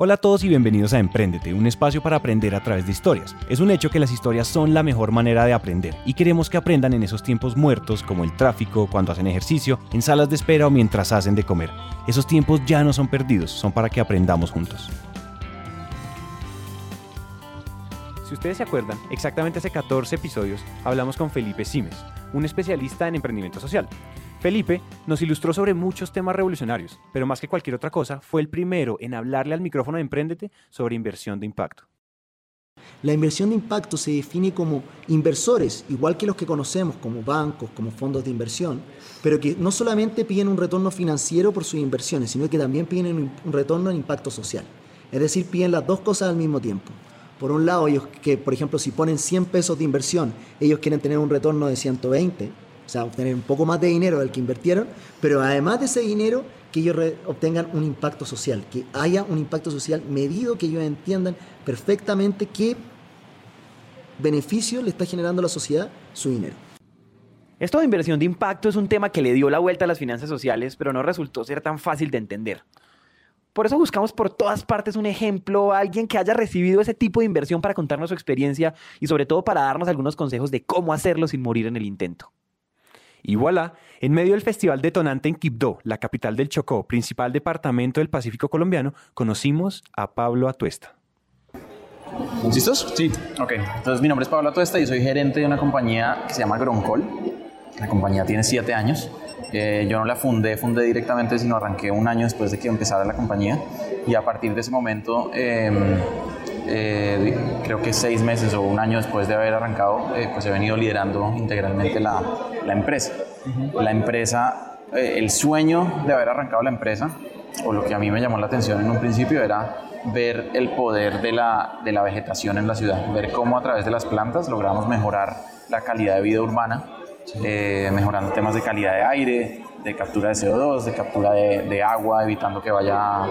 Hola a todos y bienvenidos a Emprendete, un espacio para aprender a través de historias. Es un hecho que las historias son la mejor manera de aprender y queremos que aprendan en esos tiempos muertos como el tráfico, cuando hacen ejercicio, en salas de espera o mientras hacen de comer. Esos tiempos ya no son perdidos, son para que aprendamos juntos. Si ustedes se acuerdan, exactamente hace 14 episodios hablamos con Felipe Simes, un especialista en emprendimiento social. Felipe nos ilustró sobre muchos temas revolucionarios, pero más que cualquier otra cosa, fue el primero en hablarle al micrófono de Emprendete sobre inversión de impacto. La inversión de impacto se define como inversores, igual que los que conocemos como bancos, como fondos de inversión, pero que no solamente piden un retorno financiero por sus inversiones, sino que también piden un retorno en impacto social. Es decir, piden las dos cosas al mismo tiempo. Por un lado, ellos que, por ejemplo, si ponen 100 pesos de inversión, ellos quieren tener un retorno de 120, o sea, obtener un poco más de dinero del que invirtieron, pero además de ese dinero, que ellos obtengan un impacto social, que haya un impacto social medido, que ellos entiendan perfectamente qué beneficio le está generando a la sociedad su dinero. Esto de inversión de impacto es un tema que le dio la vuelta a las finanzas sociales, pero no resultó ser tan fácil de entender. Por eso buscamos por todas partes un ejemplo, alguien que haya recibido ese tipo de inversión para contarnos su experiencia y sobre todo para darnos algunos consejos de cómo hacerlo sin morir en el intento. Y voilà, en medio del festival detonante en Quibdó, la capital del Chocó, principal departamento del Pacífico colombiano, conocimos a Pablo Atuesta. ¿Listos? Sí. Ok, entonces mi nombre es Pablo Atuesta y soy gerente de una compañía que se llama Groncol. La compañía tiene siete años. Eh, yo no la fundé, fundé directamente, sino arranqué un año después de que empezara la compañía. Y a partir de ese momento, em, eh, creo que seis meses o un año después de haber arrancado, eh, pues he venido liderando integralmente la, la empresa. La empresa, el sueño de haber arrancado la empresa, o lo que a mí me llamó la atención en un principio era ver el poder de la, de la vegetación en la ciudad, ver cómo a través de las plantas logramos mejorar la calidad de vida urbana eh, mejorando temas de calidad de aire, de captura de CO2, de captura de, agua, evitando que vaya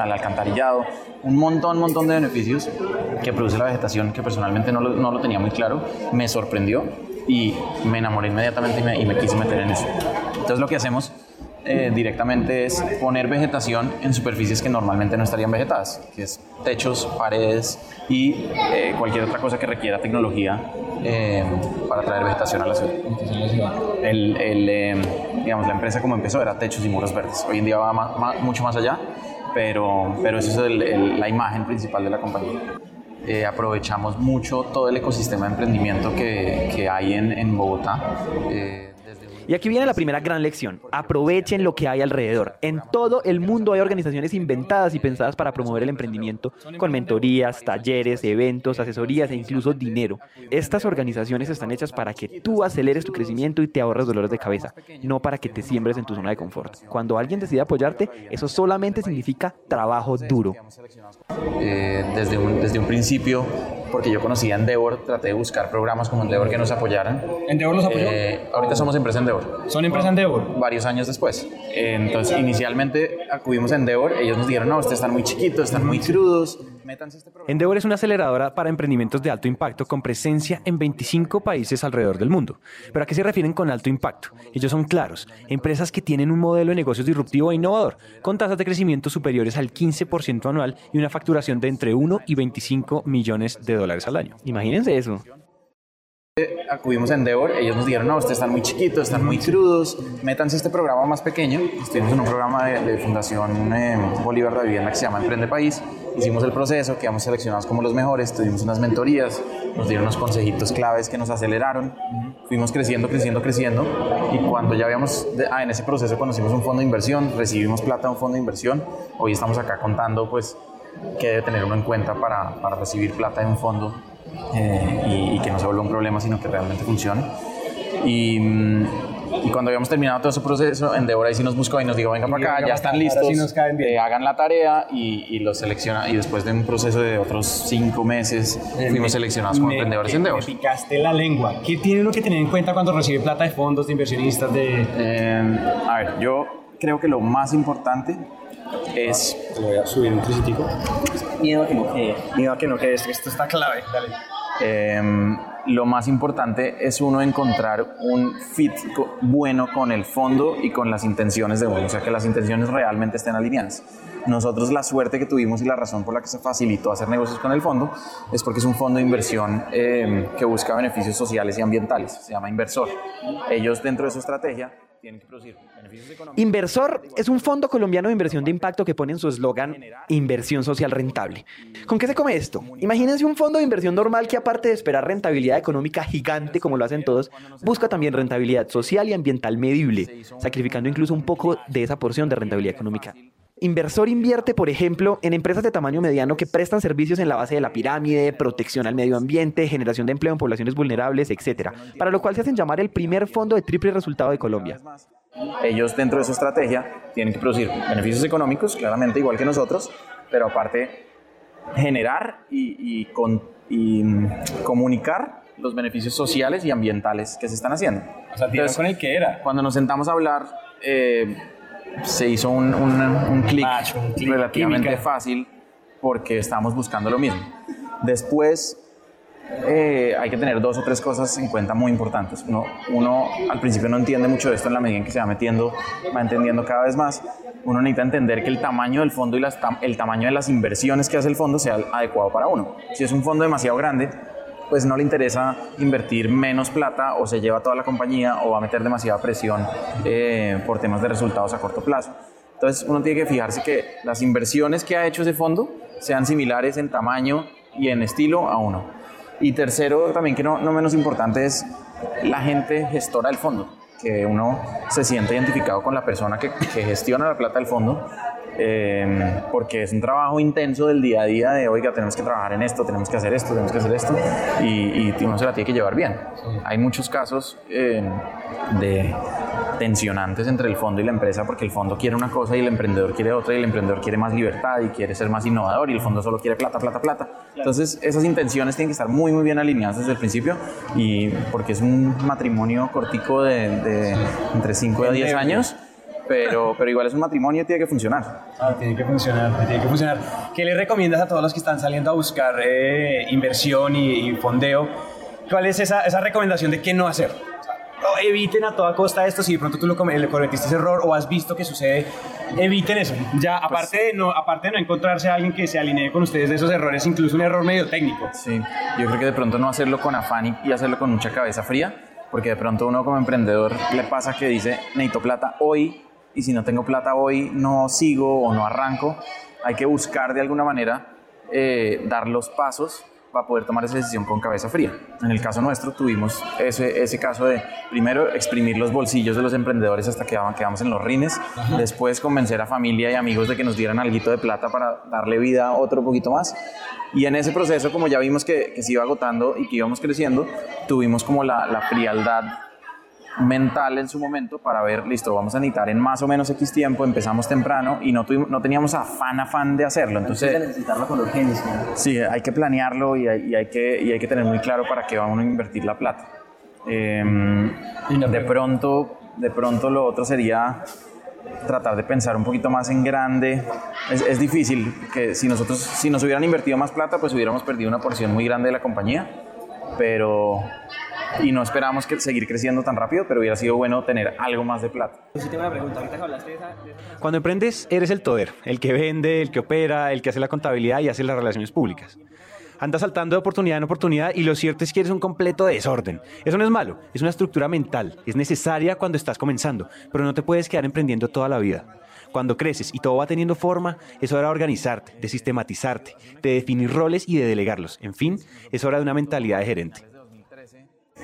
al alcantarillado. Un montón, montón de beneficios que produce la vegetación que personalmente no lo, no lo tenía muy claro. Me sorprendió y me enamoré inmediatamente y me, y me quise meter en eso. Entonces lo que hacemos eh, directamente es poner vegetación en superficies que normalmente no estarían vegetadas, que es techos, paredes y eh, cualquier otra cosa que requiera tecnología eh, para traer vegetación a la ciudad. El, digamos, la empresa como empezó era techos y muros verdes. Hoy en día va mucho más allá, pero, pero esa es la imagen principal de la compañía. aprovechamos mucho todo el ecosistema de emprendimiento que, que hay en, en Bogotá. Y aquí viene la primera gran lección. Aprovechen lo que hay alrededor. En todo el mundo hay organizaciones inventadas y pensadas para promover el emprendimiento con mentorías, talleres, eventos, asesorías e incluso dinero. Estas organizaciones están hechas para que tú aceleres tu crecimiento y te ahorres dolores de cabeza, no para que te siembres en tu zona de confort. Cuando alguien decide apoyarte, eso solamente significa trabajo duro. Eh, desde, un, desde un principio porque yo conocía Endeavor, traté de buscar programas como Endeavor que nos apoyaran. ¿Endeavor los apoyó? Eh, ahorita somos empresa Endeavor. ¿Son empresa Endeavor? Varios años después. entonces, inicialmente acudimos a Endeavor, ellos nos dijeron, no, ustedes están muy chiquitos, están muy crudos, métanse este programa. Endeavor es una aceleradora para emprendimientos de alto impacto con presencia en 25 países alrededor del mundo. ¿Pero a qué se refieren con alto impacto? Ellos son claros, empresas que tienen un modelo de negocios disruptivo e innovador, con tasas de crecimiento superiores al 15% anual y una facturación de entre 1 y 25 millones de dólares al año. Imagínense eso. Acudimos a Endeavor, ellos nos dijeron, no, ustedes están muy chiquitos, están muy crudos, métanse este programa más pequeño. Estuvimos en un programa de, Fundación eh, Bolívar de Vivienda que se llama Emprende País. Hicimos el proceso, quedamos seleccionados como los mejores, tuvimos unas mentorías, nos dieron unos consejitos claves que nos aceleraron. Fuimos creciendo, creciendo, creciendo. Y cuando ya habíamos, ah, en ese proceso conocimos un fondo de inversión, recibimos plata de un fondo de inversión. Hoy estamos acá contando, pues, que debe tener uno en cuenta para, para recibir plata en un fondo eh, y, que no se vuelva un problema, sino que realmente funcione. Y, mm, y, cuando habíamos terminado todo ese proceso, Endeavor ahí sí nos buscó y nos dijo, vengan para acá, ya están listos, eh, hagan la tarea y, y los selecciona. Y después de un proceso de otros cinco meses, eh, fuimos seleccionados como emprendedores Endeavor. Me picaste la lengua. ¿Qué tiene uno que tener en cuenta cuando recibe plata de fondos, de inversionistas? De... a ver, yo creo que lo más importante es... Lo voy a subir un tricitico. Miedo a que no quede. Miedo a que no quede. Esto está clave. Dale. Em, lo más importante es uno encontrar un fit bueno con el fondo y con las intenciones de uno, o sea, que las intenciones realmente estén alineadas. Nosotros la suerte que tuvimos y la razón por la que se facilitó hacer negocios con el fondo es porque es un fondo de inversión eh, que busca beneficios sociales y ambientales, se llama Inversor. Ellos dentro de su estrategia Inversor es un fondo colombiano de inversión de impacto que pone en su eslogan inversión social rentable. ¿Con qué se come esto? Imagínense un fondo de inversión normal que aparte de esperar rentabilidad económica gigante como lo hacen todos, busca también rentabilidad social y ambiental medible, sacrificando incluso un poco de esa porción de rentabilidad económica. Inversor invierte, por ejemplo, en empresas de tamaño mediano que prestan servicios en la base de la pirámide, protección al medio ambiente, generación de empleo en poblaciones vulnerables, etc. Para lo cual se hacen llamar el primer fondo de triple resultado de Colombia. Ellos dentro de su estrategia tienen que producir beneficios económicos, claramente igual que nosotros, pero aparte generar y, mm, comunicar los beneficios sociales y ambientales que se están haciendo. O sea, Entonces, con el que era. Cuando nos sentamos a hablar, eh, se hizo un, un, clic relativamente fácil porque estábamos buscando lo mismo. Después eh, hay que tener dos o tres cosas en cuenta muy importantes. Uno, uno al principio no entiende mucho de esto en la medida en que se va metiendo, va entendiendo cada vez más. Uno necesita entender que el tamaño del fondo y las, el tamaño de las inversiones que hace el fondo sea adecuado para uno. Si es un fondo demasiado grande, pues no le interesa invertir menos plata o se lleva toda la compañía o va a meter demasiada presión eh, por temas de resultados a corto plazo. Entonces uno tiene que fijarse que las inversiones que ha hecho ese fondo sean similares en tamaño y en estilo a uno. Y tercero, también que no, no menos importante es la gente gestora del fondo, que uno se siente identificado con la persona que, que gestiona la plata del fondo Em, porque es un trabajo intenso del día a día de, oiga, tenemos que trabajar en esto, tenemos que hacer esto, tenemos que hacer esto, y, y uno se la tiene que llevar bien. Hay muchos casos em, de tensionantes entre el fondo y la empresa porque el fondo quiere una cosa y el emprendedor quiere otra y el emprendedor quiere más libertad y quiere ser más innovador y el fondo solo quiere plata, plata, plata. Entonces esas intenciones tienen que estar muy, muy bien alineadas desde el principio y porque es un matrimonio cortico de, de entre 5 a 10 años pero, pero igual es un matrimonio y tiene que funcionar. Ah, tiene que funcionar, tiene que funcionar. ¿Qué le recomiendas a todos los que están saliendo a buscar eh, inversión y, fondeo? ¿Cuál es esa, esa recomendación de qué no hacer? eviten a toda costa esto, si de pronto tú lo cometiste ese error o has visto que sucede, eviten eso. Ya, pues aparte, de no, aparte de no encontrarse a alguien que se alinee con ustedes de esos errores, incluso un error medio técnico. Sí, yo creo que de pronto no hacerlo con afán y hacerlo con mucha cabeza fría, porque de pronto uno como emprendedor le pasa que dice, necesito plata hoy, y si no tengo plata hoy no sigo o no arranco. Hay que buscar de alguna manera eh, dar los pasos para poder tomar esa decisión con cabeza fría. En el caso nuestro tuvimos ese, ese caso de primero exprimir los bolsillos de los emprendedores hasta que quedamos en los rines, después convencer a familia y amigos de que nos dieran algo de plata para darle vida a otro poquito más. Y en ese proceso, como ya vimos que, que se iba agotando y que íbamos creciendo, tuvimos como la, la frialdad mental en su momento para ver, listo, vamos a necesitar en más o menos X tiempo, empezamos temprano y no, tuvimos, no teníamos afán, afán de hacerlo. Entonces, necesitarlo con urgencia. Sí, hay que planearlo y hay, y hay, que, y hay que tener muy claro para qué vamos a invertir la plata. Em, de, pronto, de pronto lo otro sería tratar de pensar un poquito más en grande. Es, es, difícil que si nosotros, si nos hubieran invertido más plata, pues hubiéramos perdido una porción muy grande de la compañía, pero y no esperamos que seguir creciendo tan rápido, pero hubiera sido bueno tener algo más de plata. Cuando emprendes, eres el toder, el que vende, el que opera, el que hace la contabilidad y hace las relaciones públicas. Andas saltando de oportunidad en oportunidad y lo cierto es que eres un completo desorden. Eso no es malo, es una estructura mental, es necesaria cuando estás comenzando, pero no te puedes quedar emprendiendo toda la vida. Cuando creces y todo va teniendo forma, es hora de organizarte, de sistematizarte, de definir roles y de delegarlos. En fin, es hora de una mentalidad de gerente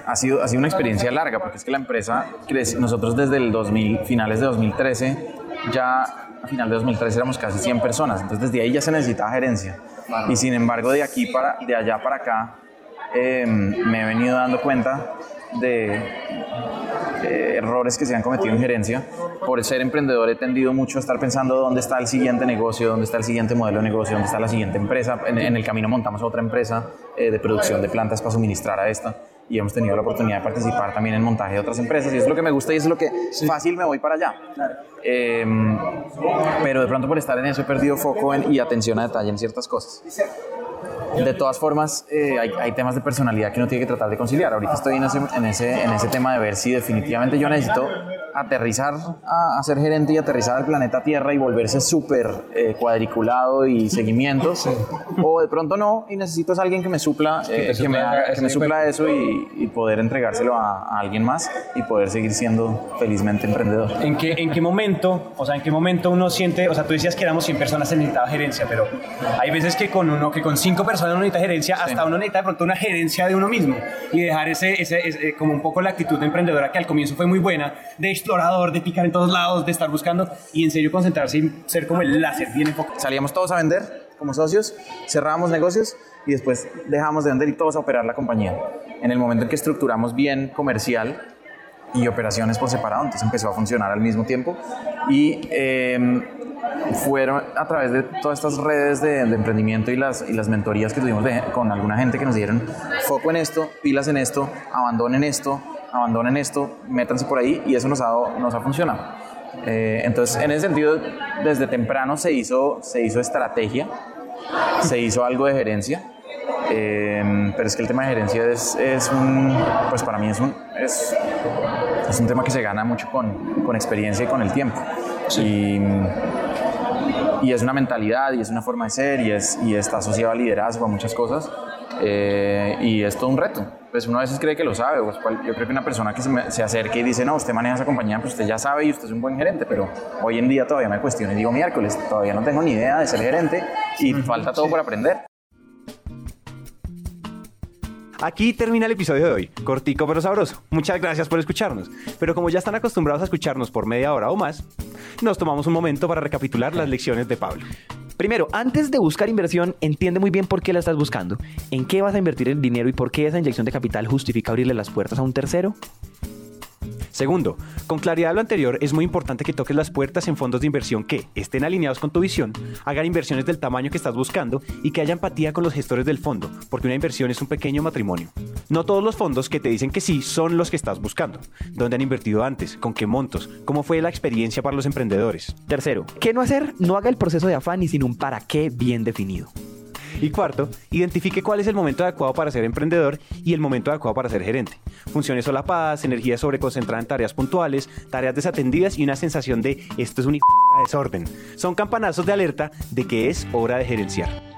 ha sido, ha sido una experiencia larga, porque es que la empresa crece. Nosotros desde el 2000, finales de 2013, ya a final de 2013 éramos casi 100 personas, entonces desde ahí ya se necesitaba gerencia. Y sin embargo, de aquí para, de allá para acá, em, me he venido dando cuenta de errores que se han cometido en gerencia. Por ser emprendedor he tendido mucho a estar pensando dónde está el siguiente negocio, dónde está el siguiente modelo de negocio, dónde está la siguiente empresa. En, en el camino montamos otra empresa eh, de producción de plantas para suministrar a esta y hemos tenido la oportunidad de participar también en montaje de otras empresas y es lo que me gusta y es lo que fácil me voy para allá. Em, pero de pronto por estar en eso he perdido foco y atención a detalle en ciertas cosas. de todas formas, eh, hay, hay, temas de personalidad que uno tiene que tratar de conciliar. Ahorita estoy en ese, en ese, en ese tema de ver si definitivamente yo necesito aterrizar a, ser gerente y aterrizar al planeta Tierra y volverse súper eh, cuadriculado y seguimientos. O de pronto no, y necesito a alguien que me supla, eh, que, me, que me supla eso y, poder entregárselo a, alguien más y poder seguir siendo felizmente emprendedor. ¿En qué, ¿En qué momento, o sea, en qué momento uno siente, o sea, tú decías que éramos 100 personas en necesitaba gerencia, pero hay veces que con uno, que con 5 personas uno necesita gerencia, hasta uno necesita de pronto una gerencia de uno mismo y dejar ese, ese, como un poco la actitud de emprendedora que al comienzo fue muy buena, de explorador, de picar en todos lados, de estar buscando y en serio concentrarse y ser como el láser bien enfocado. Salíamos todos a vender como socios, cerrábamos negocios y después dejamos de vender y todos a operar la compañía. En el momento en que estructuramos bien comercial y operaciones por separado, entonces empezó a funcionar al mismo tiempo y em, fueron a través de todas estas redes de, emprendimiento y las, y las mentorías que tuvimos con alguna gente que nos dieron foco en esto, pilas en esto, abandonen esto, abandonen esto, métanse por ahí y eso nos ha, nos ha funcionado. Eh, entonces, en ese sentido, desde temprano se hizo, se hizo estrategia, se hizo algo de gerencia, eh, pero es que el tema de gerencia es, es, un, pues para mí es un, es, es un tema que se gana mucho con, con experiencia y con el tiempo. Y, y es una mentalidad y es una forma de ser y, es, y está asociado a liderazgo, a muchas cosas. Eh, y es todo un reto. Pues uno a veces cree que lo sabe. Pues, yo creo que una persona que se, me, se, acerque y dice, no, usted maneja esa compañía, pues usted ya sabe y usted es un buen gerente, pero hoy en día todavía me cuestiono y digo, miércoles, todavía no tengo ni idea de ser gerente y falta todo por aprender. Aquí termina el episodio de hoy, cortico pero sabroso. Muchas gracias por escucharnos. Pero como ya están acostumbrados a escucharnos por media hora o más, nos tomamos un momento para recapitular las lecciones de Pablo. Primero, antes de buscar inversión, entiende muy bien por qué la estás buscando, en qué vas a invertir el dinero y por qué esa inyección de capital justifica abrirle las puertas a un tercero. Segundo, con claridad lo anterior, es muy importante que toques las puertas en fondos de inversión que estén alineados con tu visión, hagan inversiones del tamaño que estás buscando y que haya empatía con los gestores del fondo, porque una inversión es un pequeño matrimonio. No todos los fondos que te dicen que sí son los que estás buscando. ¿Dónde han invertido antes? ¿Con qué montos? ¿Cómo fue la experiencia para los emprendedores? Tercero, ¿qué no hacer? No haga el proceso de afán y sin un para qué bien definido. Y cuarto, identifique cuál es el momento adecuado para ser emprendedor y el momento adecuado para ser gerente. Funciones solapadas, energía sobreconcentrada en tareas puntuales, tareas desatendidas y una sensación de esto es un desorden. Son campanazos de alerta de que es hora de gerenciar.